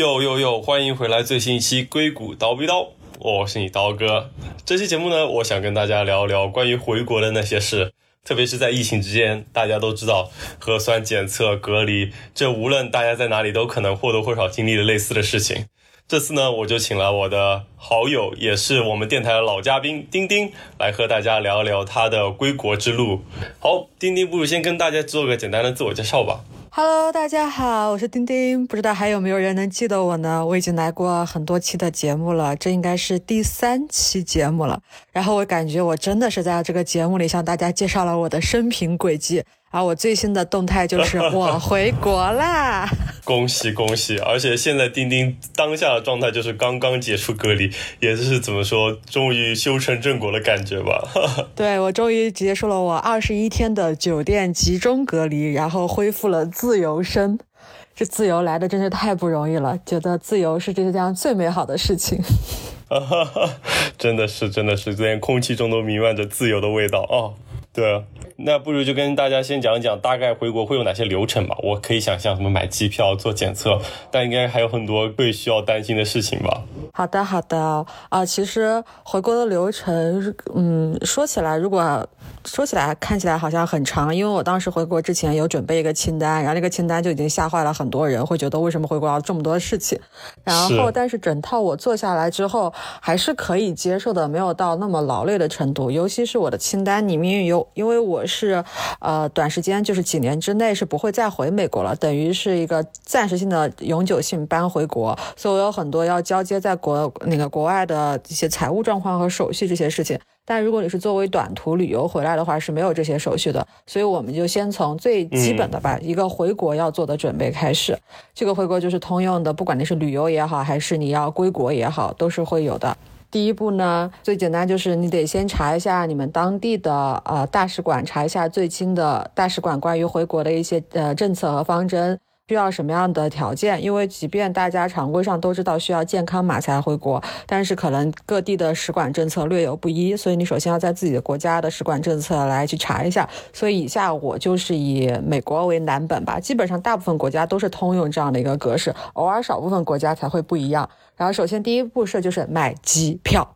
哟哟哟！欢迎回来最新一期硅谷刀逼刀，我是你刀哥。这期节目呢，我想跟大家聊聊关于回国的那些事，特别是在疫情之间，大家都知道核酸检测、隔离，这无论大家在哪里都可能或多或少经历了类似的事情。这次呢，我就请了我的好友，也是我们电台的老嘉宾丁丁，来和大家聊聊他的归国之路。好，丁丁，不如先跟大家做个简单的自我介绍吧。Hello，大家好，我是丁丁，不知道还有没有人能记得我呢？我已经来过很多期的节目了，这应该是第三期节目了。然后我感觉我真的是在这个节目里向大家介绍了我的生平轨迹。而我最新的动态就是 我回国啦，恭喜恭喜！而且现在钉钉当下的状态就是刚刚结束隔离，也是怎么说，终于修成正果的感觉吧？对我终于结束了我二十一天的酒店集中隔离，然后恢复了自由身。这自由来的真是太不容易了，觉得自由是这世界上最美好的事情。真的是，真的是，连空气中都弥漫着自由的味道哦！对啊。那不如就跟大家先讲一讲大概回国会有哪些流程吧。我可以想象什么买机票、做检测，但应该还有很多会需要担心的事情吧。好的，好的啊，其实回国的流程，嗯，说起来，如果说起来看起来好像很长，因为我当时回国之前有准备一个清单，然后那个清单就已经吓坏了很多人，会觉得为什么回国要这么多事情。然后，但是整套我做下来之后，还是可以接受的，没有到那么劳累的程度。尤其是我的清单里面有，因为我。是，呃，短时间就是几年之内是不会再回美国了，等于是一个暂时性的永久性搬回国，所以我有很多要交接在国那个国外的一些财务状况和手续这些事情。但如果你是作为短途旅游回来的话，是没有这些手续的，所以我们就先从最基本的吧，一个回国要做的准备开始。这个回国就是通用的，不管你是旅游也好，还是你要归国也好，都是会有的。第一步呢，最简单就是你得先查一下你们当地的呃大使馆，查一下最新的大使馆关于回国的一些呃政策和方针，需要什么样的条件？因为即便大家常规上都知道需要健康码才回国，但是可能各地的使馆政策略有不一，所以你首先要在自己的国家的使馆政策来去查一下。所以以下我就是以美国为蓝本吧，基本上大部分国家都是通用这样的一个格式，偶尔少部分国家才会不一样。然后，首先第一步是就是买机票。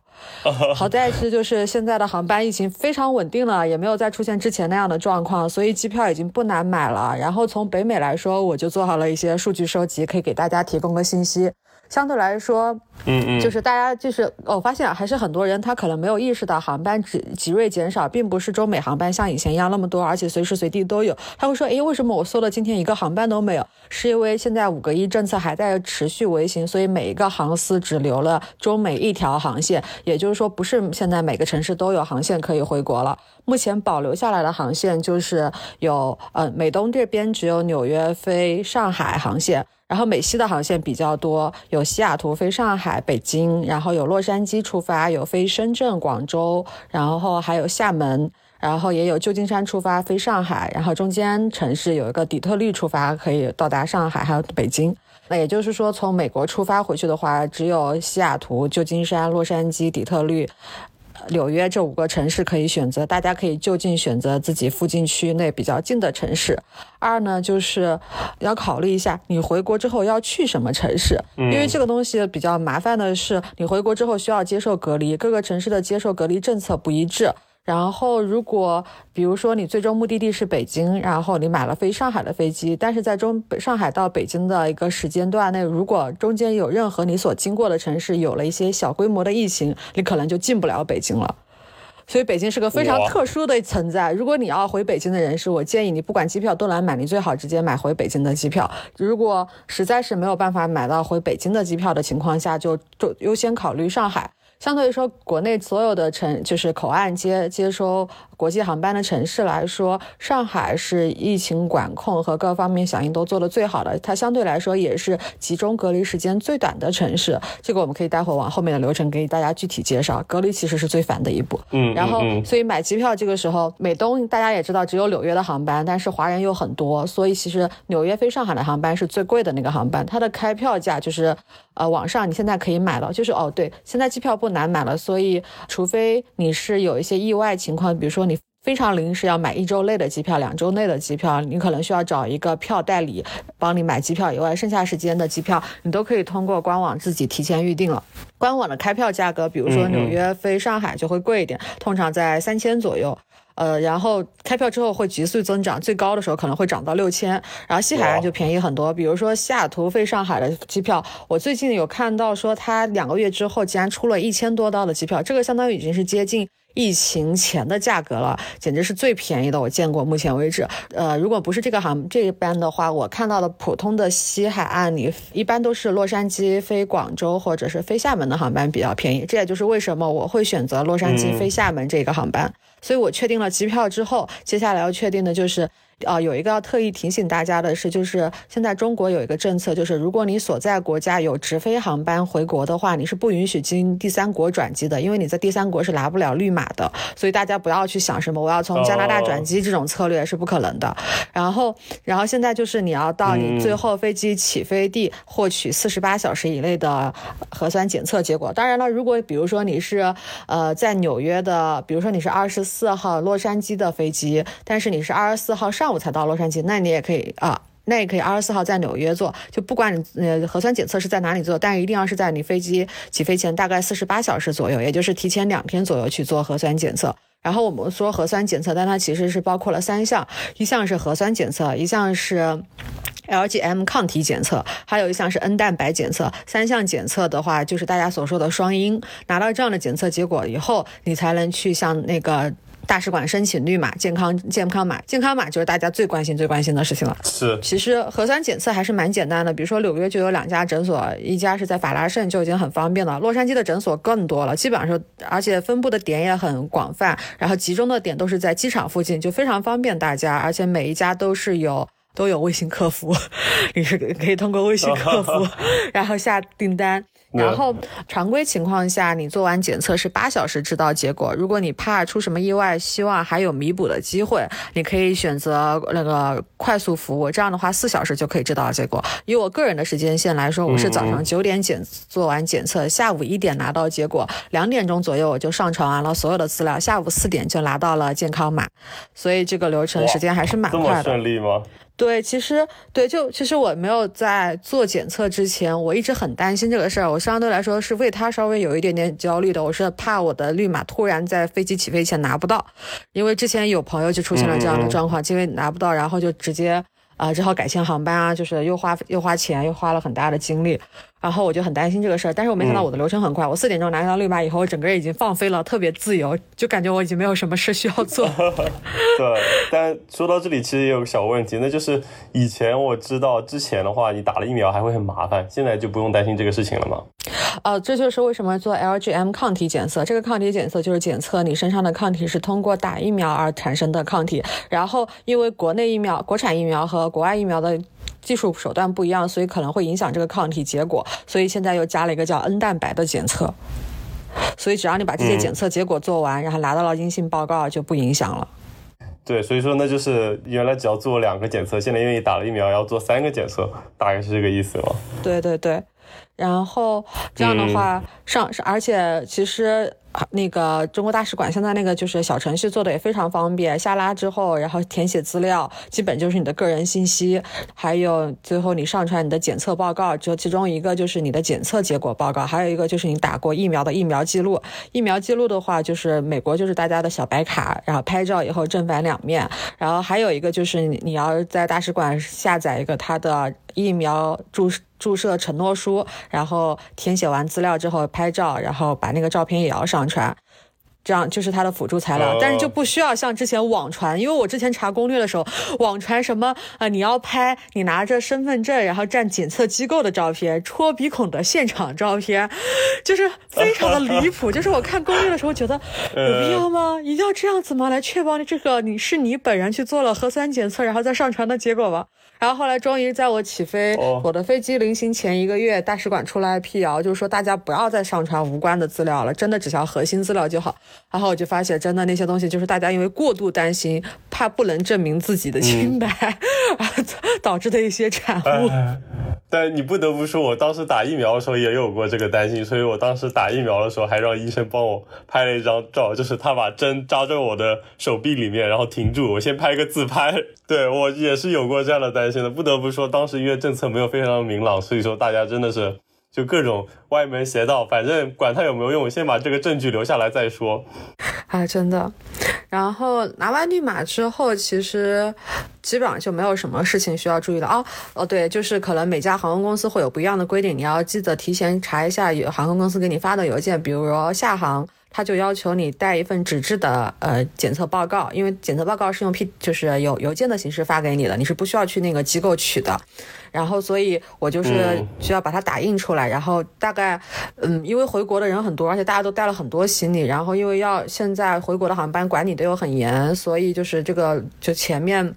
好在是就是现在的航班疫情非常稳定了，也没有再出现之前那样的状况，所以机票已经不难买了。然后从北美来说，我就做好了一些数据收集，可以给大家提供个信息。相对来说，嗯嗯，就是大家就是我发现还是很多人他可能没有意识到航班只急锐减少，并不是中美航班像以前一样那么多，而且随时随地都有。他会说，诶，为什么我搜了今天一个航班都没有？是因为现在五个一政策还在持续维行，所以每一个航司只留了中美一条航线，也就是说，不是现在每个城市都有航线可以回国了。目前保留下来的航线就是有，呃，美东这边只有纽约飞上海航线。然后美西的航线比较多，有西雅图飞上海、北京，然后有洛杉矶出发，有飞深圳、广州，然后还有厦门，然后也有旧金山出发飞上海，然后中间城市有一个底特律出发，可以到达上海，还有北京。那也就是说，从美国出发回去的话，只有西雅图、旧金山、洛杉矶、底特律。纽约这五个城市可以选择，大家可以就近选择自己附近区域内比较近的城市。二呢，就是要考虑一下你回国之后要去什么城市，因为这个东西比较麻烦的是，你回国之后需要接受隔离，各个城市的接受隔离政策不一致。然后，如果比如说你最终目的地是北京，然后你买了飞上海的飞机，但是在中上海到北京的一个时间段内，如果中间有任何你所经过的城市有了一些小规模的疫情，你可能就进不了北京了。所以北京是个非常特殊的存在。如果你要回北京的人士，我建议你不管机票多难买，你最好直接买回北京的机票。如果实在是没有办法买到回北京的机票的情况下，就就优先考虑上海。相对于说，国内所有的城就是口岸接接收国际航班的城市来说，上海是疫情管控和各方面响应都做得最好的。它相对来说也是集中隔离时间最短的城市。这个我们可以待会往后面的流程给大家具体介绍。隔离其实是最烦的一步。嗯，然后所以买机票这个时候，美东大家也知道只有纽约的航班，但是华人又很多，所以其实纽约飞上海的航班是最贵的那个航班，它的开票价就是呃网上你现在可以买了，就是哦对，现在机票不。难买了，所以除非你是有一些意外情况，比如说你非常临时要买一周内的机票、两周内的机票，你可能需要找一个票代理帮你买机票以外，剩下时间的机票你都可以通过官网自己提前预定了。官网的开票价格，比如说纽约飞上海就会贵一点，通常在三千左右。呃，然后开票之后会急速增长，最高的时候可能会涨到六千，然后西海岸就便宜很多。比如说西雅图飞上海的机票，我最近有看到说它两个月之后竟然出了一千多刀的机票，这个相当于已经是接近。疫情前的价格了，简直是最便宜的我见过。目前为止，呃，如果不是这个航这一班的话，我看到的普通的西海岸，你一般都是洛杉矶飞广州或者是飞厦门的航班比较便宜。这也就是为什么我会选择洛杉矶飞厦门这个航班。所以我确定了机票之后，接下来要确定的就是。啊，有一个要特意提醒大家的是，就是现在中国有一个政策，就是如果你所在国家有直飞航班回国的话，你是不允许经第三国转机的，因为你在第三国是拿不了绿码的。所以大家不要去想什么我要从加拿大转机这种策略是不可能的。然后，然后现在就是你要到你最后飞机起飞地获取四十八小时以内的核酸检测结果。当然了，如果比如说你是呃在纽约的，比如说你是二十四号洛杉矶的飞机，但是你是二十四号上。上午才到洛杉矶，那你也可以啊，那也可以二十四号在纽约做，就不管你呃核酸检测是在哪里做，但一定要是在你飞机起飞前大概四十八小时左右，也就是提前两天左右去做核酸检测。然后我们说核酸检测，但它其实是包括了三项，一项是核酸检测，一项是 LGM 抗体检测，还有一项是 N 蛋白检测。三项检测的话，就是大家所说的双阴。拿到这样的检测结果以后，你才能去向那个。大使馆申请绿码、健康健康码、健康码就是大家最关心、最关心的事情了。是，其实核酸检测还是蛮简单的。比如说纽约就有两家诊所，一家是在法拉盛，就已经很方便了。洛杉矶的诊所更多了，基本上是，而且分布的点也很广泛，然后集中的点都是在机场附近，就非常方便大家。而且每一家都是有 都有微信客服，你是可以通过微信客服 然后下订单。然后常规情况下，你做完检测是八小时知道结果。如果你怕出什么意外，希望还有弥补的机会，你可以选择那个快速服务。这样的话，四小时就可以知道结果。以我个人的时间线来说，我是早上九点检做完检测，下午一点拿到结果，两点钟左右我就上传完了所有的资料，下午四点就拿到了健康码。所以这个流程时间还是蛮快的。这么顺利吗？对，其实对，就其实我没有在做检测之前，我一直很担心这个事儿。我相对来说是为他稍微有一点点焦虑的。我是怕我的绿码突然在飞机起飞前拿不到，因为之前有朋友就出现了这样的状况，因为拿不到，然后就直接啊只好改签航班啊，就是又花又花钱，又花了很大的精力。然后我就很担心这个事儿，但是我没想到我的流程很快，我四点钟拿到绿码以后，我整个人已经放飞了，特别自由，就感觉我已经没有什么事需要做。对，但说到这里，其实也有个小问题，那就是以前我知道之前的话，你打了疫苗还会很麻烦，现在就不用担心这个事情了吗？呃，这就是为什么做 LGM 抗体检测，这个抗体检测就是检测你身上的抗体是通过打疫苗而产生的抗体，然后因为国内疫苗、国产疫苗和国外疫苗的。技术手段不一样，所以可能会影响这个抗体结果。所以现在又加了一个叫 N 蛋白的检测。所以只要你把这些检测结果做完，然后拿到了阴性报告，就不影响了。对，所以说那就是原来只要做两个检测，现在因为打了疫苗要做三个检测，大概是这个意思吗？对对对。然后这样的话上，而且其实。那个中国大使馆现在那个就是小程序做的也非常方便，下拉之后，然后填写资料，基本就是你的个人信息，还有最后你上传你的检测报告，就其中一个就是你的检测结果报告，还有一个就是你打过疫苗的疫苗记录。疫苗记录的话，就是美国就是大家的小白卡，然后拍照以后正反两面，然后还有一个就是你要在大使馆下载一个他的疫苗注注射承诺书，然后填写完资料之后拍照，然后把那个照片也要上传，这样就是它的辅助材料。但是就不需要像之前网传，因为我之前查攻略的时候，网传什么啊，你要拍你拿着身份证，然后站检测机构的照片，戳鼻孔的现场照片，就是非常的离谱。就是我看攻略的时候觉得有必要吗？一定要这样子吗？来确保你这个你是你本人去做了核酸检测，然后再上传的结果吗？然后后来终于在我起飞，我的飞机临行前一个月，大使馆出来辟谣，就是说大家不要再上传无关的资料了，真的只需要核心资料就好。然后我就发现，真的那些东西就是大家因为过度担心，怕不能证明自己的清白，导致的一些产物。但你不得不说，我当时打疫苗的时候也有过这个担心，所以我当时打疫苗的时候还让医生帮我拍了一张照，就是他把针扎在我的手臂里面，然后停住，我先拍个自拍。对我也是有过这样的担心真的。不得不说，当时因为政策没有非常明朗，所以说大家真的是就各种歪门邪道，反正管它有没有用，先把这个证据留下来再说。哎，真的。然后拿完绿码之后，其实基本上就没有什么事情需要注意了哦。哦，对，就是可能每家航空公司会有不一样的规定，你要记得提前查一下有航空公司给你发的邮件，比如说厦航。他就要求你带一份纸质的呃检测报告，因为检测报告是用 P 就是有邮件的形式发给你的，你是不需要去那个机构取的。然后，所以我就是需要把它打印出来。然后大概，嗯，因为回国的人很多，而且大家都带了很多行李。然后因为要现在回国的航班管理都有很严，所以就是这个就前面。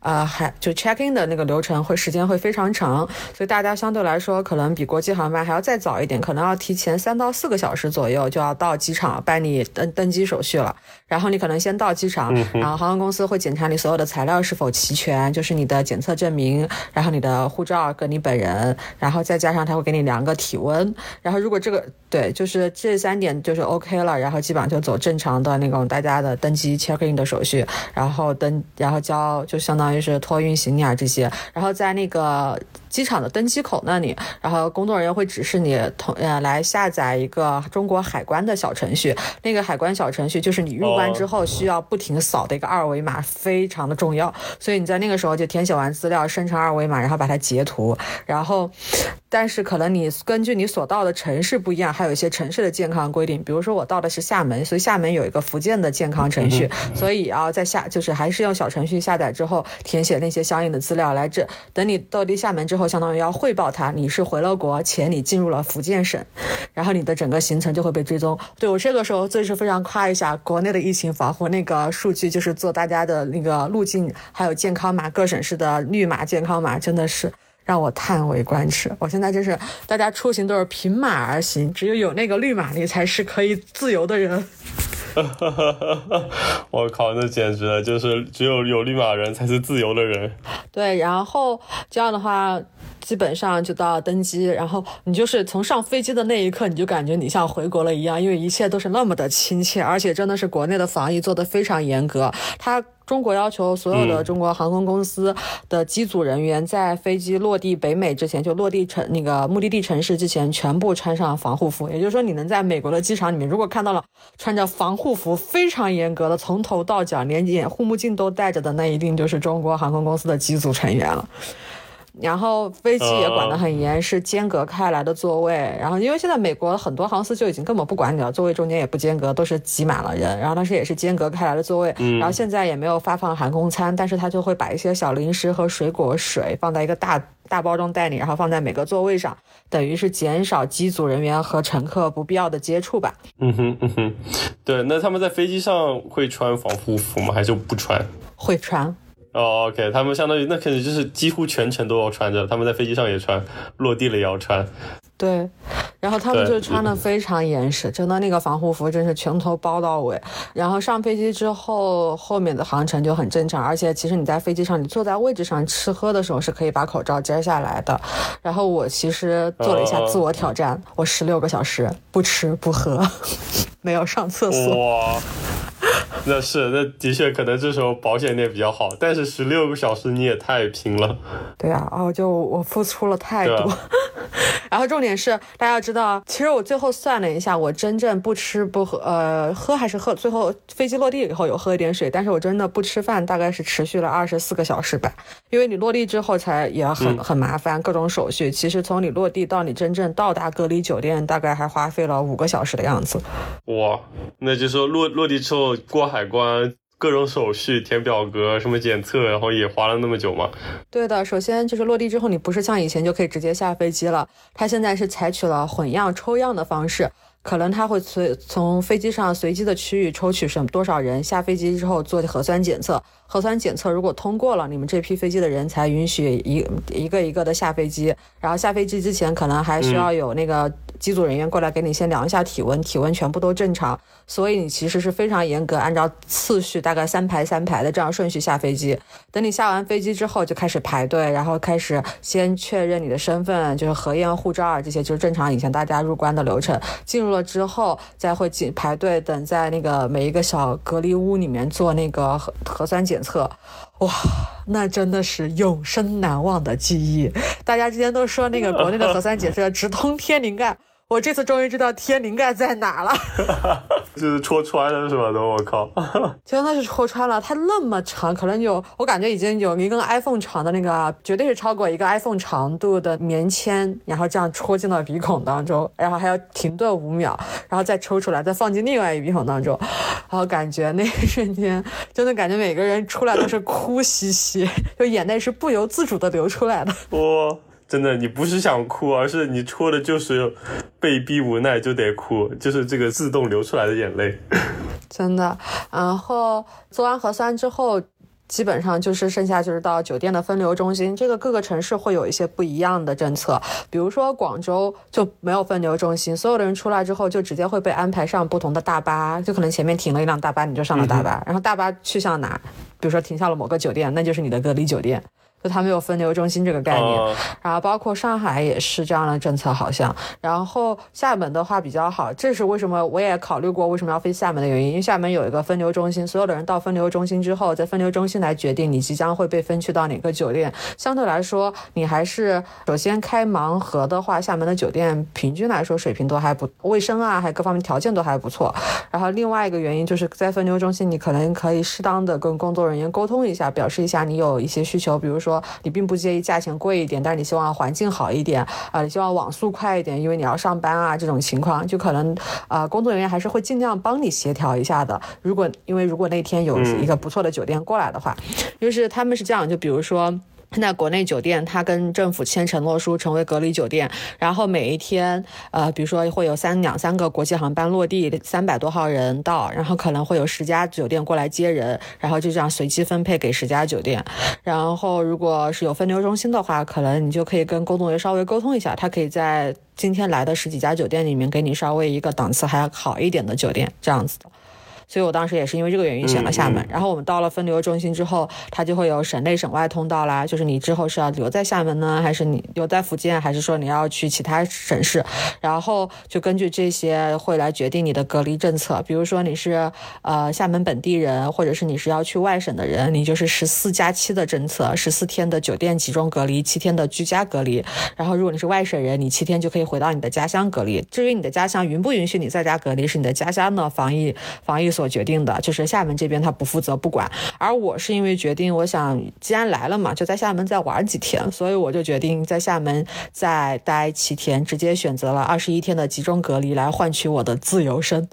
呃，还就 check in 的那个流程会时间会非常长，所以大家相对来说可能比国际航班还要再早一点，可能要提前三到四个小时左右就要到机场办理登登机手续了。然后你可能先到机场，然后航空公司会检查你所有的材料是否齐全，就是你的检测证明，然后你的护照跟你本人，然后再加上他会给你量个体温。然后如果这个对，就是这三点就是 OK 了，然后基本上就走正常的那种大家的登机 check in 的手续，然后登，然后交就相当。于是托运行李啊这些，然后在那个机场的登机口那里，然后工作人员会指示你同呃来下载一个中国海关的小程序。那个海关小程序就是你入关之后需要不停扫的一个二维码，非常的重要。所以你在那个时候就填写完资料，生成二维码，然后把它截图。然后，但是可能你根据你所到的城市不一样，还有一些城市的健康规定。比如说我到的是厦门，所以厦门有一个福建的健康程序，所以也要在下就是还是用小程序下载之后。填写那些相应的资料来这，等你到地厦门之后，相当于要汇报他你是回了国且你进入了福建省，然后你的整个行程就会被追踪。对我这个时候最是非常夸一下国内的疫情防护那个数据，就是做大家的那个路径，还有健康码，各省市的绿码健康码，真的是让我叹为观止。我现在真是大家出行都是凭马而行，只有有那个绿马，你才是可以自由的人。我靠，那简直了！就是只有有绿码人才是自由的人。对，然后这样的话，基本上就到登机，然后你就是从上飞机的那一刻，你就感觉你像回国了一样，因为一切都是那么的亲切，而且真的是国内的防疫做得非常严格。他。中国要求所有的中国航空公司的机组人员在飞机落地北美之前，就落地城那个目的地城市之前，全部穿上防护服。也就是说，你能在美国的机场里面，如果看到了穿着防护服非常严格的，从头到脚连眼护目镜都戴着的，那一定就是中国航空公司的机组成员了。然后飞机也管得很严，是间隔开来的座位。然后因为现在美国很多航司就已经根本不管你了，座位中间也不间隔，都是挤满了人。然后当时也是间隔开来的座位。然后现在也没有发放航空餐，但是他就会把一些小零食和水果水放在一个大大包装袋里，然后放在每个座位上，等于是减少机组人员和乘客不必要的接触吧。嗯哼嗯哼，对，那他们在飞机上会穿防护服吗？还是不穿？会穿。哦，OK，他们相当于那肯定就是几乎全程都要穿着，他们在飞机上也穿，落地了也要穿。对，然后他们就穿的非常严实，真的那个防护服真是从头包到尾。然后上飞机之后，后面的航程就很正常，而且其实你在飞机上，你坐在位置上吃喝的时候是可以把口罩摘下来的。然后我其实做了一下自我挑战，我十六个小时不吃不喝，没有上厕所。哇，那是那的确可能这时候保险点比较好，但是十六个小时你也太拼了。对啊，哦，就我付出了太多。然后重点是，大家要知道，其实我最后算了一下，我真正不吃不喝，呃，喝还是喝，最后飞机落地以后有喝一点水，但是我真的不吃饭，大概是持续了二十四个小时吧。因为你落地之后才也很很麻烦，各种手续。其实从你落地到你真正到达隔离酒店，大概还花费了五个小时的样子。哇，那就说落落地之后过海关。各种手续填表格，什么检测，然后也花了那么久吗？对的，首先就是落地之后，你不是像以前就可以直接下飞机了，它现在是采取了混样抽样的方式，可能它会随从飞机上随机的区域抽取什多少人下飞机之后做核酸检测，核酸检测如果通过了，你们这批飞机的人才允许一一个一个的下飞机，然后下飞机之前可能还需要有那个。机组人员过来给你先量一下体温，体温全部都正常，所以你其实是非常严格，按照次序，大概三排三排的这样顺序下飞机。等你下完飞机之后，就开始排队，然后开始先确认你的身份，就是核验、护照啊这些，就是正常以前大家入关的流程。进入了之后，再会进排队，等在那个每一个小隔离屋里面做那个核核酸检测。哇，那真的是永生难忘的记忆。大家之前都说那个国内的核酸检测直通天灵盖。我这次终于知道天灵盖在哪了，就是戳穿了是吧？都我靠，真的是戳穿了。它那么长，可能有我感觉已经有一根 iPhone 长的那个，绝对是超过一个 iPhone 长度的棉签，然后这样戳进到鼻孔当中，然后还要停顿五秒，然后再抽出来，再放进另外一鼻孔当中，然后感觉那一瞬间，真的感觉每个人出来都是哭兮兮，就眼泪是不由自主的流出来的。哇！真的，你不是想哭，而是你戳的就是被逼无奈就得哭，就是这个自动流出来的眼泪。真的，然后做完核酸之后，基本上就是剩下就是到酒店的分流中心。这个各个城市会有一些不一样的政策，比如说广州就没有分流中心，所有的人出来之后就直接会被安排上不同的大巴，就可能前面停了一辆大巴，你就上了大巴，然后大巴去向哪，比如说停下了某个酒店，那就是你的隔离酒店。就他们有分流中心这个概念，然后包括上海也是这样的政策，好像。然后厦门的话比较好，这是为什么我也考虑过为什么要飞厦门的原因，因为厦门有一个分流中心，所有的人到分流中心之后，在分流中心来决定你即将会被分去到哪个酒店。相对来说，你还是首先开盲盒的话，厦门的酒店平均来说水平都还不卫生啊，还各方面条件都还不错。然后另外一个原因就是在分流中心，你可能可以适当的跟工作人员沟通一下，表示一下你有一些需求，比如说。说你并不介意价钱贵一点，但是你希望环境好一点啊，你希望网速快一点，因为你要上班啊，这种情况就可能啊，工作人员还是会尽量帮你协调一下的。如果因为如果那天有一个不错的酒店过来的话，就是他们是这样，就比如说。现在国内酒店，它跟政府签承诺书，成为隔离酒店。然后每一天，呃，比如说会有三两三个国际航班落地，三百多号人到，然后可能会有十家酒店过来接人，然后就这样随机分配给十家酒店。然后如果是有分流中心的话，可能你就可以跟工作人员稍微沟通一下，他可以在今天来的十几家酒店里面给你稍微一个档次还要好一点的酒店，这样子的。所以我当时也是因为这个原因选了厦门。然后我们到了分流中心之后，它就会有省内省外通道啦。就是你之后是要留在厦门呢，还是你留在福建，还是说你要去其他省市？然后就根据这些会来决定你的隔离政策。比如说你是呃厦门本地人，或者是你是要去外省的人，你就是十四加七的政策，十四天的酒店集中隔离，七天的居家隔离。然后如果你是外省人，你七天就可以回到你的家乡隔离。至于你的家乡允不允许你在家隔离，是你的家乡的防疫防疫所。所决定的，就是厦门这边他不负责不管，而我是因为决定，我想既然来了嘛，就在厦门再玩几天，所以我就决定在厦门再待七天，直接选择了二十一天的集中隔离来换取我的自由身。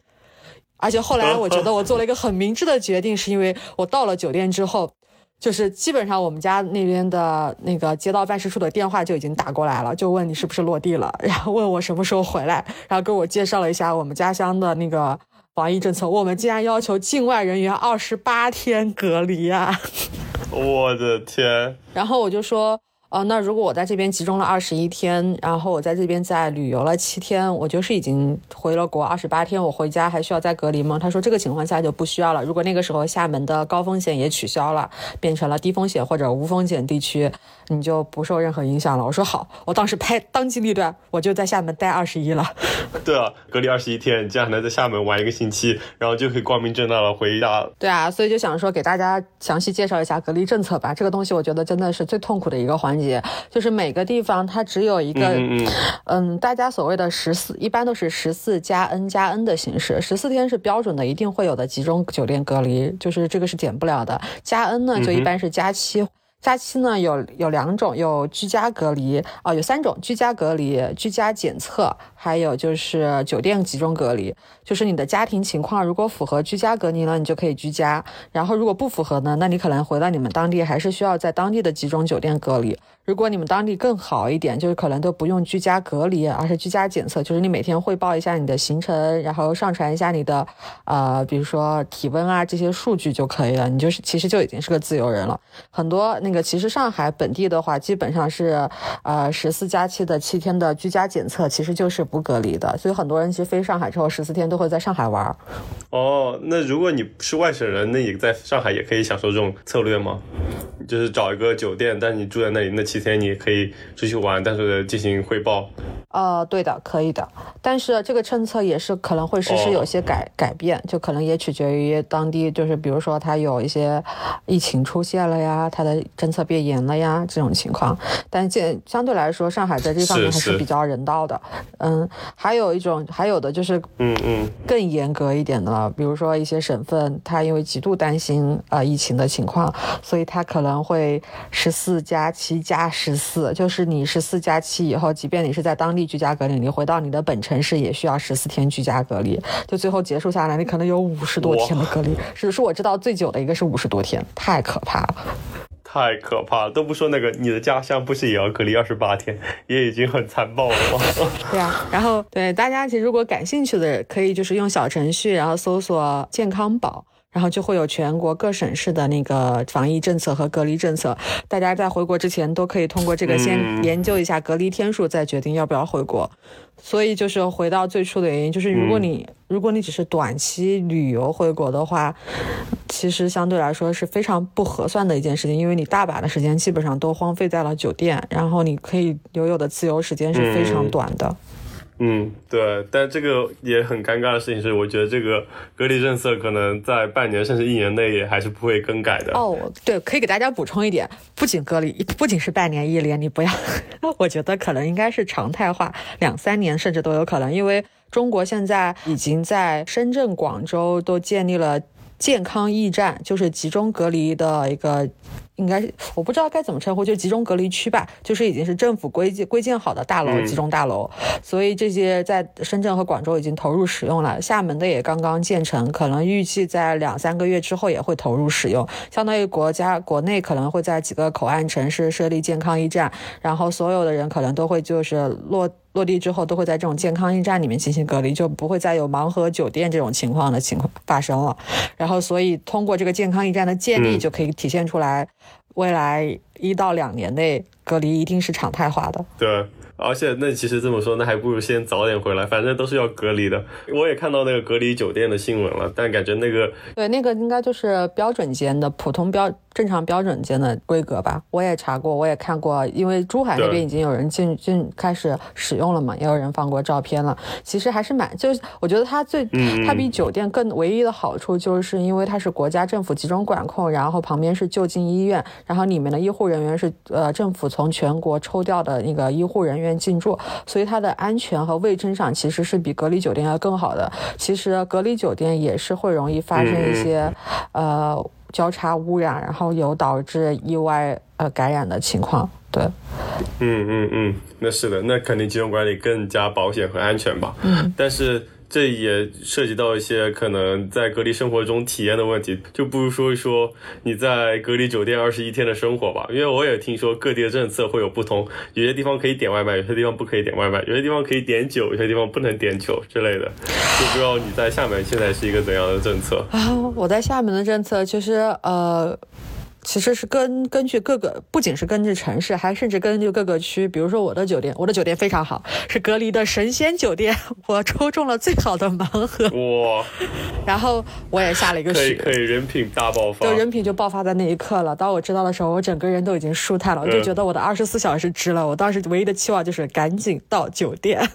而且后来我觉得我做了一个很明智的决定，是因为我到了酒店之后，就是基本上我们家那边的那个街道办事处的电话就已经打过来了，就问你是不是落地了，然后问我什么时候回来，然后给我介绍了一下我们家乡的那个。防疫政策，我们竟然要求境外人员二十八天隔离啊！我的天！然后我就说。呃，那如果我在这边集中了二十一天，然后我在这边再旅游了七天，我就是已经回了国二十八天，我回家还需要再隔离吗？他说这个情况下就不需要了。如果那个时候厦门的高风险也取消了，变成了低风险或者无风险地区，你就不受任何影响了。我说好，我当时拍当机立断，我就在厦门待二十一了。对啊，隔离二十一天，你这样能在厦门玩一个星期，然后就可以光明正大的回家。对啊，所以就想说给大家详细介绍一下隔离政策吧。这个东西我觉得真的是最痛苦的一个环。节就是每个地方它只有一个，嗯，大家所谓的十四，一般都是十四加 N 加 N 的形式，十四天是标准的，一定会有的集中酒店隔离，就是这个是减不了的。加 N 呢，就一般是加七。假期呢有有两种，有居家隔离啊，有三种：居家隔离、居家检测，还有就是酒店集中隔离。就是你的家庭情况如果符合居家隔离呢，你就可以居家；然后如果不符合呢，那你可能回到你们当地还是需要在当地的集中酒店隔离。如果你们当地更好一点，就是可能都不用居家隔离，而是居家检测，就是你每天汇报一下你的行程，然后上传一下你的呃，比如说体温啊这些数据就可以了，你就是其实就已经是个自由人了。很多那个其实上海本地的话，基本上是呃十四加七的七天的居家检测，其实就是不隔离的，所以很多人其实飞上海之后十四天都会在上海玩。哦，那如果你是外省人，那你在上海也可以享受这种策略吗？就是找一个酒店，但你住在那里那七天，你可以出去玩，但是进行汇报。呃，对的，可以的，但是这个政策也是可能会实施有些改改变，就可能也取决于当地，就是比如说它有一些疫情出现了呀，它的政策变严了呀这种情况。但这相对来说，上海在这方面还是比较人道的。嗯，还有一种，还有的就是嗯嗯更严格一点的了，比如说一些省份，它因为极度担心呃疫情的情况，所以它可能会十四加七加十四，就是你十四加七以后，即便你是在当地居家隔离，你回到你的本城市也需要十四天居家隔离，就最后结束下来，你可能有五十多天的隔离，只是我知道最久的一个是五十多天，太可怕了。太可怕了，都不说那个，你的家乡不是也要隔离二十八天，也已经很残暴了吗？对啊，然后对大家其实如果感兴趣的，可以就是用小程序，然后搜索健康宝。然后就会有全国各省市的那个防疫政策和隔离政策，大家在回国之前都可以通过这个先研究一下隔离天数，再决定要不要回国。所以就是回到最初的原因，就是如果你如果你只是短期旅游回国的话，其实相对来说是非常不合算的一件事情，因为你大把的时间基本上都荒废在了酒店，然后你可以留有的自由时间是非常短的。嗯，嗯对，但这个也很尴尬的事情是，我觉得这个隔离政策可能在半年甚至一年内也还是不会更改的。哦，对，可以给大家补充一点，不仅隔离，不仅是半年一年，你不要，我觉得可能应该是常态化，两三年甚至都有可能，因为中国现在已经在深圳、广州都建立了健康驿站，就是集中隔离的一个。应该是我不知道该怎么称呼，就集中隔离区吧，就是已经是政府规建规建好的大楼，集中大楼。所以这些在深圳和广州已经投入使用了，厦门的也刚刚建成，可能预计在两三个月之后也会投入使用。相当于国家国内可能会在几个口岸城市设立健康驿站，然后所有的人可能都会就是落落地之后都会在这种健康驿站里面进行隔离，就不会再有盲盒酒店这种情况的情况发生了。然后所以通过这个健康驿站的建立，就可以体现出来。未来一到两年内隔离一定是常态化的。对。而且那其实这么说，那还不如先早点回来，反正都是要隔离的。我也看到那个隔离酒店的新闻了，但感觉那个对那个应该就是标准间的普通标正常标准间的规格吧。我也查过，我也看过，因为珠海那边已经有人进进开始使用了嘛，也有人放过照片了。其实还是蛮，就是我觉得它最它比酒店更唯一的好处，就是因为它是国家政府集中管控，然后旁边是就近医院，然后里面的医护人员是呃政府从全国抽调的那个医护人员。进驻，所以它的安全和卫生上其实是比隔离酒店要更好的。其实隔离酒店也是会容易发生一些，呃，交叉污染，然后有导致意外呃感染的情况。对，嗯嗯嗯，那是的，那肯定集中管理更加保险和安全吧。嗯，但是。这也涉及到一些可能在隔离生活中体验的问题，就不如说一说你在隔离酒店二十一天的生活吧。因为我也听说各地的政策会有不同，有些地方可以点外卖，有些地方不可以点外卖，有些地方可以点酒，有些地方不能点酒之类的。就不知道你在厦门现在是一个怎样的政策啊？我在厦门的政策就是呃。其实是根根据各个，不仅是根据城市，还甚至根据各个区。比如说我的酒店，我的酒店非常好，是隔离的神仙酒店，我抽中了最好的盲盒。哇！然后我也下了一个许，可以可以，人品大爆发。对，人品就爆发在那一刻了。当我知道的时候，我整个人都已经舒坦了，我就觉得我的二十四小时值了。我当时唯一的期望就是赶紧到酒店。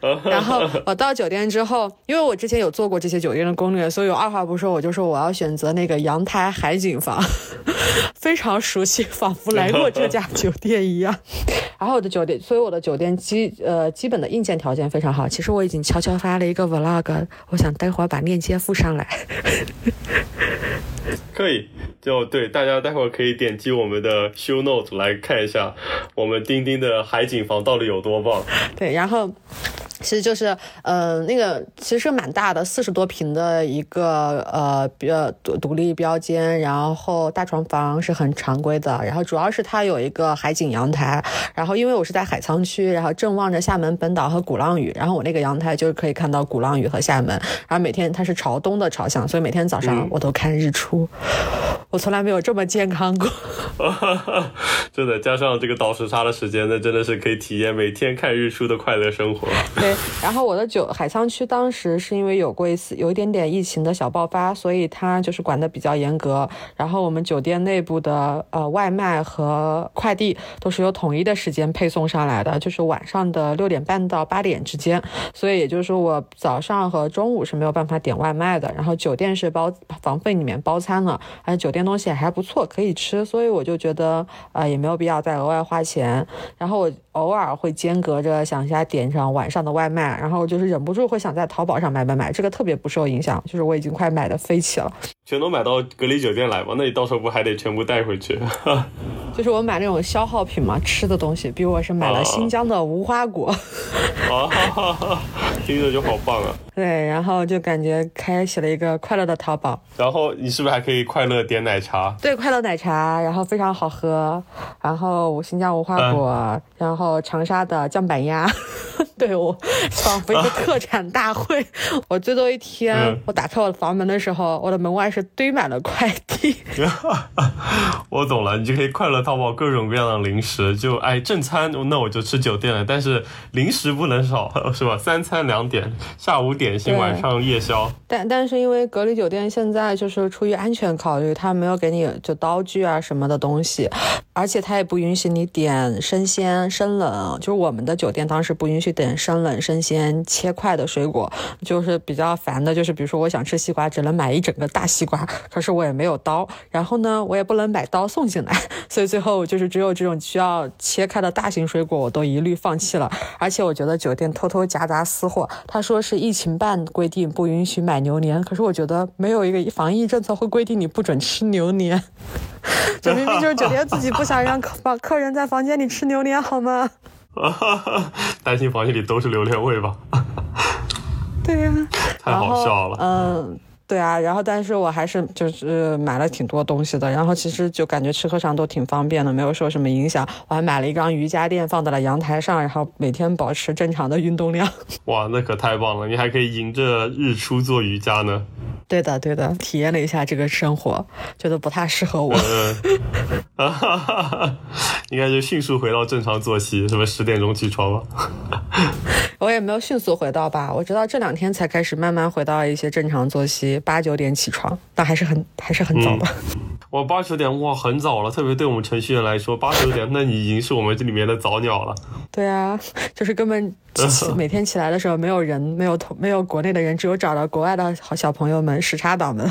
然后我到酒店之后，因为我之前有做过这些酒店的攻略，所以我二话不说，我就说我要选择那个阳台海景房，非常熟悉，仿佛来过这家酒店一样。然后我的酒店，所以我的酒店基呃基本的硬件条件非常好。其实我已经悄悄发了一个 vlog，我想待会儿把链接附上来。可以，就对大家待会儿可以点击我们的 show note 来看一下我们钉钉的海景房到底有多棒。对，然后。其实就是，呃，那个其实是蛮大的，四十多平的一个呃呃独独立标间，然后大床房是很常规的，然后主要是它有一个海景阳台，然后因为我是在海沧区，然后正望着厦门本岛和鼓浪屿，然后我那个阳台就是可以看到鼓浪屿和厦门，然后每天它是朝东的朝向，所以每天早上我都看日出，我从来没有这么健康过，真的，加上这个倒时差的时间，那真的是可以体验每天看日出的快乐生活。对然后我的酒海沧区当时是因为有过一次有一点点疫情的小爆发，所以它就是管的比较严格。然后我们酒店内部的呃外卖和快递都是由统一的时间配送上来的，就是晚上的六点半到八点之间。所以也就是说我早上和中午是没有办法点外卖的。然后酒店是包房费里面包餐了，而且酒店东西还不错，可以吃。所以我就觉得呃也没有必要再额外花钱。然后我偶尔会间隔着想一下点上晚上的。外卖，然后就是忍不住会想在淘宝上买买买，这个特别不受影响，就是我已经快买的飞起了。全都买到隔离酒店来吧？那你到时候不还得全部带回去？就是我买那种消耗品嘛，吃的东西，比如我是买了新疆的无花果。啊，听着就好棒啊！对，然后就感觉开启了一个快乐的淘宝。然后你是不是还可以快乐点奶茶？对，快乐奶茶，然后非常好喝。然后新疆无花果，然后长沙的酱板鸭。对我仿佛一个特产大会。我最多一天，我打开我的房门的时候，我的门外是。堆满了快递 我懂了，你就可以快乐淘宝各种各样的零食，就哎正餐那我就吃酒店了，但是零食不能少，是吧？三餐两点，下午点心，晚上夜宵。但但是因为隔离酒店现在就是出于安全考虑，他没有给你就刀具啊什么的东西，而且他也不允许你点生鲜、生冷，就是我们的酒店当时不允许点生冷、生鲜切块的水果，就是比较烦的，就是比如说我想吃西瓜，只能买一整个大西瓜。可是我也没有刀，然后呢，我也不能买刀送进来，所以最后就是只有这种需要切开的大型水果，我都一律放弃了。而且我觉得酒店偷偷夹杂私货，他说是疫情办规定不允许买牛年，可是我觉得没有一个防疫政策会规定你不准吃牛年，这明明就是酒店自己不想让客客人在房间里吃榴莲，好吗？担心房间里都是榴莲味吧？对呀，太好笑了，嗯。对啊，然后但是我还是就是买了挺多东西的，然后其实就感觉吃喝上都挺方便的，没有受什么影响。我还买了一张瑜伽垫放在了阳台上，然后每天保持正常的运动量。哇，那可太棒了！你还可以迎着日出做瑜伽呢。对的，对的，体验了一下这个生活，觉得不太适合我。应该就迅速回到正常作息，什么十点钟起床吧。我也没有迅速回到吧，我直到这两天才开始慢慢回到一些正常作息，八九点起床，但还是很还是很早的。我八九点哇，很早了，特别对我们程序员来说，八九点那你已经是我们这里面的早鸟了。对啊，就是根本 每天起来的时候没有人，没有同没有国内的人，只有找到国外的好小朋友们，时差党们。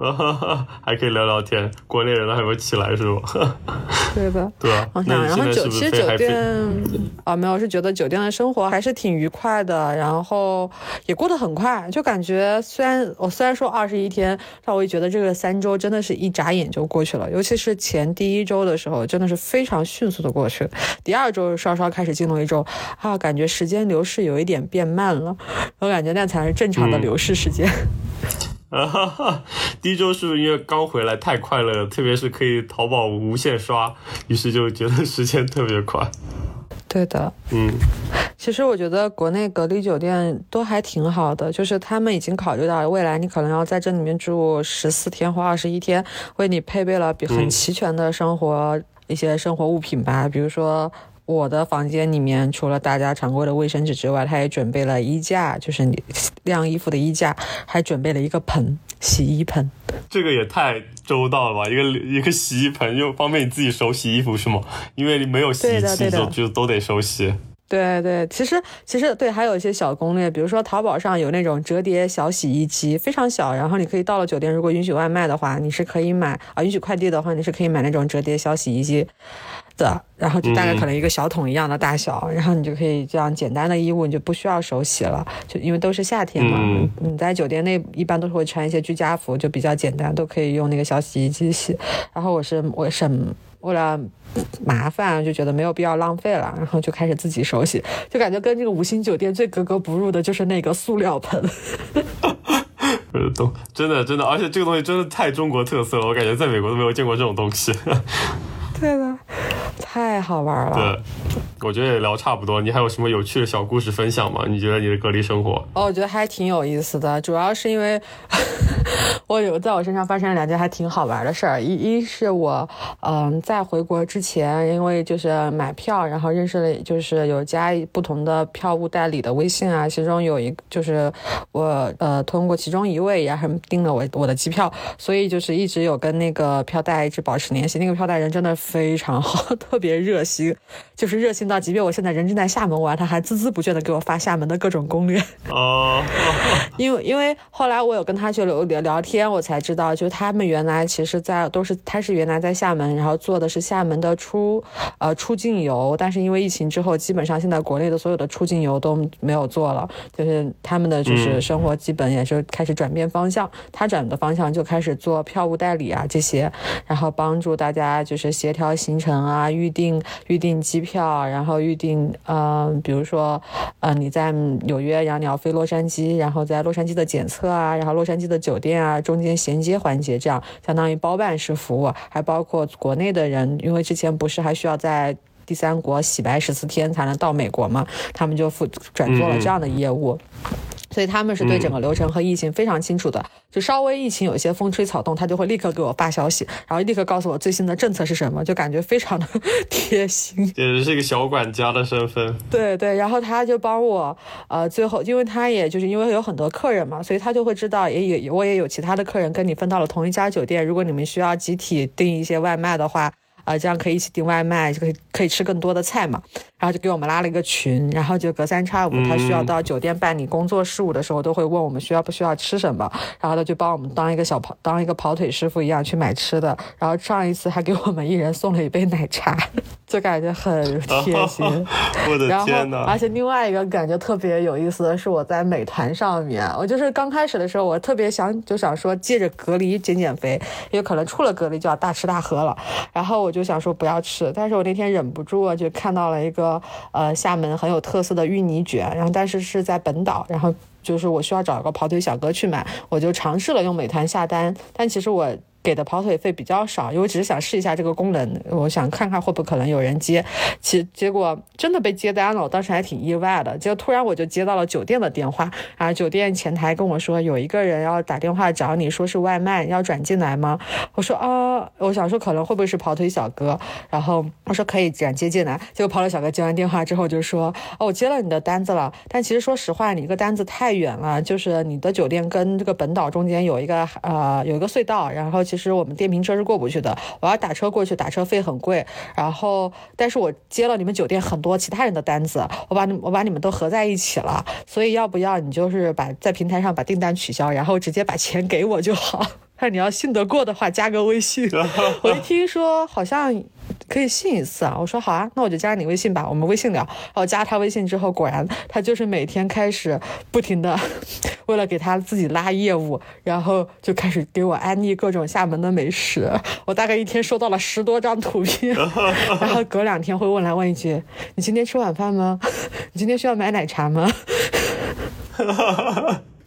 还可以聊聊天，国内人都还没起来是吧？对吧，对啊。然后酒其实酒店啊，没有是觉得酒店的生活还是挺愉快的，然后也过得很快，就感觉虽然我虽然说二十一天，但我也觉得这个三周真的是一眨眼就过去了，尤其是前第一周的时候，真的是非常迅速的过去。第二周稍稍开始进入一周啊，感觉时间流逝有一点变慢了，我感觉那才是正常的流逝时间。啊哈哈！第一周是不是因为刚回来太快乐了？特别是可以淘宝无限刷，于是就觉得时间特别快。对的，嗯，其实我觉得国内隔离酒店都还挺好的，就是他们已经考虑到未来你可能要在这里面住十四天或二十一天，为你配备了比很齐全的生活一些生活物品吧，比如说。我的房间里面除了大家常规的卫生纸之外，他也准备了衣架，就是你晾衣服的衣架，还准备了一个盆，洗衣盆。这个也太周到了吧！一个一个洗衣盆又方便你自己手洗衣服是吗？因为你没有洗衣机就就都得手洗。对对，其实其实对，还有一些小攻略，比如说淘宝上有那种折叠小洗衣机，非常小，然后你可以到了酒店，如果允许外卖的话，你是可以买啊，允许快递的话，你是可以买那种折叠小洗衣机。的，然后就大概可能一个小桶一样的大小，然后你就可以这样简单的衣物你就不需要手洗了，就因为都是夏天嘛，你在酒店内一般都是会穿一些居家服，就比较简单，都可以用那个小洗衣机洗。然后我是我省为了麻烦就觉得没有必要浪费了，然后就开始自己手洗，就感觉跟这个五星酒店最格格不入的就是那个塑料盆。呃，都真的真的，而且这个东西真的太中国特色了，我感觉在美国都没有见过这种东西。对的，太好玩了。对，我觉得也聊差不多。你还有什么有趣的小故事分享吗？你觉得你的隔离生活？哦，我觉得还挺有意思的，主要是因为 我有在我身上发生了两件还挺好玩的事儿。一一是我，嗯，在回国之前，因为就是买票，然后认识了，就是有加不同的票务代理的微信啊，其中有一就是我呃通过其中一位，然后订了我我的机票，所以就是一直有跟那个票代一直保持联系。那个票代人真的。非常好，特别热心，就是热心到，即便我现在人正在厦门玩，他还孜孜不倦的给我发厦门的各种攻略。哦，因为因为后来我有跟他去聊聊天，我才知道，就他们原来其实，在都是他是原来在厦门，然后做的是厦门的出呃出境游，但是因为疫情之后，基本上现在国内的所有的出境游都没有做了，就是他们的就是生活基本也是开始转变方向，他转的方向就开始做票务代理啊这些，然后帮助大家就是协调。行程啊，预订预订机票，然后预订呃，比如说，呃，你在纽约，然后你要飞洛杉矶，然后在洛杉矶的检测啊，然后洛杉矶的酒店啊，中间衔接环节，这样相当于包办式服务，还包括国内的人，因为之前不是还需要在第三国洗白十四天才能到美国嘛，他们就负转做了这样的业务。所以他们是对整个流程和疫情非常清楚的，就稍微疫情有一些风吹草动，他就会立刻给我发消息，然后立刻告诉我最新的政策是什么，就感觉非常的 贴心，简直是一个小管家的身份。对对，然后他就帮我，呃，最后因为他也就是因为有很多客人嘛，所以他就会知道，也也我也有其他的客人跟你分到了同一家酒店，如果你们需要集体订一些外卖的话。啊，这样可以一起订外卖，就可以可以吃更多的菜嘛。然后就给我们拉了一个群，然后就隔三差五，他需要到酒店办理工作事务的时候，都会问我们需要不需要吃什么。然后他就帮我们当一个小跑，当一个跑腿师傅一样去买吃的。然后上一次还给我们一人送了一杯奶茶，就感觉很贴心。我的天呐！而且另外一个感觉特别有意思的是，我在美团上面，我就是刚开始的时候，我特别想就想说借着隔离减减肥，因为可能出了隔离就要大吃大喝了。然后我就。就想说不要吃，但是我那天忍不住就看到了一个呃厦门很有特色的芋泥卷，然后但是是在本岛，然后就是我需要找一个跑腿小哥去买，我就尝试了用美团下单，但其实我。给的跑腿费比较少，因为我只是想试一下这个功能，我想看看会不会可能有人接，其结果真的被接单了，我当时还挺意外的。结果突然我就接到了酒店的电话，啊，酒店前台跟我说有一个人要打电话找你，说是外卖要转进来吗？我说啊，我想说可能会不会是跑腿小哥，然后我说可以转接进来。结果跑腿小哥接完电话之后就说，哦，我接了你的单子了，但其实说实话，你一个单子太远了，就是你的酒店跟这个本岛中间有一个呃有一个隧道，然后。其实我们电瓶车是过不去的，我要打车过去，打车费很贵。然后，但是我接了你们酒店很多其他人的单子，我把你我把你们都合在一起了，所以要不要你就是把在平台上把订单取消，然后直接把钱给我就好。但你要信得过的话，加个微信。我一听说好像。可以信一次啊！我说好啊，那我就加你微信吧，我们微信聊。然后加他微信之后，果然他就是每天开始不停的 为了给他自己拉业务，然后就开始给我安利各种厦门的美食。我大概一天收到了十多张图片，然后隔两天会问来问一句：“你今天吃晚饭吗？你今天需要买奶茶吗？”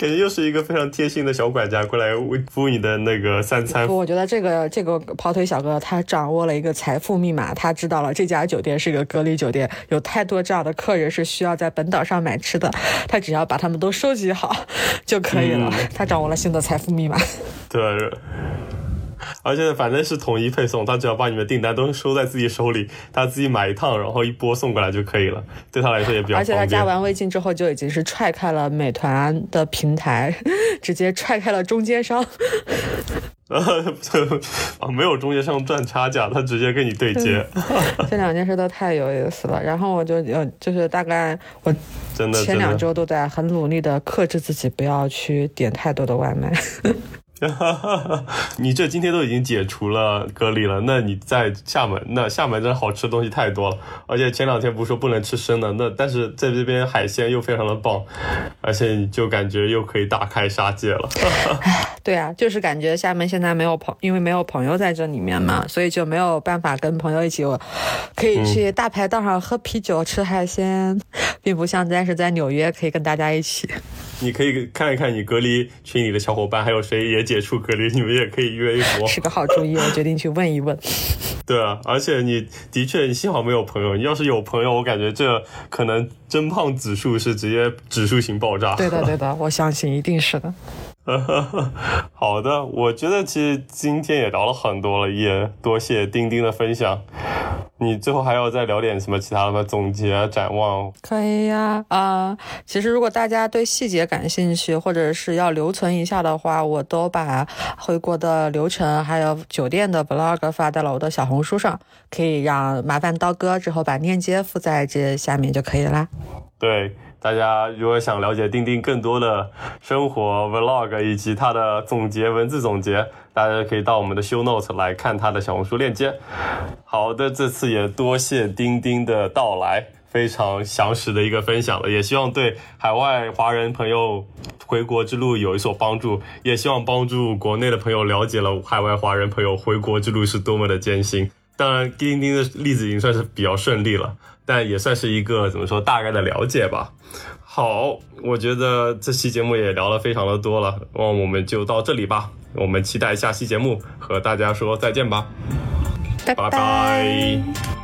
感觉又是一个非常贴心的小管家过来服务你的那个三餐。我觉得这个这个跑腿小哥他掌握了一个财富密码，他知道了这家酒店是个隔离酒店，有太多这样的客人是需要在本岛上买吃的，他只要把他们都收集好就可以了。他掌握了新的财富密码。对。而且反正是统一配送，他只要把你们订单都收在自己手里，他自己买一趟，然后一波送过来就可以了。对他来说也比较而且他加完微信之后，就已经是踹开了美团的平台，直接踹开了中间商。啊，没有中间商赚差价，他直接跟你对接。这两件事都太有意思了。然后我就有，就是大概我真的前两周都在很努力的克制自己，不要去点太多的外卖。你这今天都已经解除了隔离了，那你在厦门，那厦门这好吃的东西太多了，而且前两天不是说不能吃生的，那但是在这边海鲜又非常的棒，而且你就感觉又可以大开杀戒了。对啊，就是感觉厦门现在没有朋，因为没有朋友在这里面嘛，所以就没有办法跟朋友一起，可以去大排档上喝啤酒、吃海鲜，并不像但是在纽约可以跟大家一起。你可以看一看你隔离群里的小伙伴，还有谁也解除隔离，你们也可以约一波。是个好主意，我决定去问一问。对啊，而且你的确，你幸好没有朋友。你要是有朋友，我感觉这可能增胖指数是直接指数型爆炸。对的，对的，我相信一定是的。好的，我觉得其实今天也聊了很多了，也多谢丁丁的分享。你最后还要再聊点什么其他的吗？总结展望？可以呀，啊，其实如果大家对细节感兴趣，或者是要留存一下的话，我都把回国的流程还有酒店的 vlog 发在了我的小红红书上，可以让麻烦刀哥之后把链接附在这下面就可以啦。对。大家如果想了解钉钉更多的生活 vlog 以及他的总结文字总结，大家可以到我们的 show notes 来看他的小红书链接。好的，这次也多谢钉钉的到来，非常详实的一个分享了，也希望对海外华人朋友回国之路有一所帮助，也希望帮助国内的朋友了解了海外华人朋友回国之路是多么的艰辛。当然，钉钉的例子已经算是比较顺利了。但也算是一个怎么说大概的了解吧。好，我觉得这期节目也聊了非常的多了，那我们就到这里吧。我们期待下期节目和大家说再见吧，拜拜。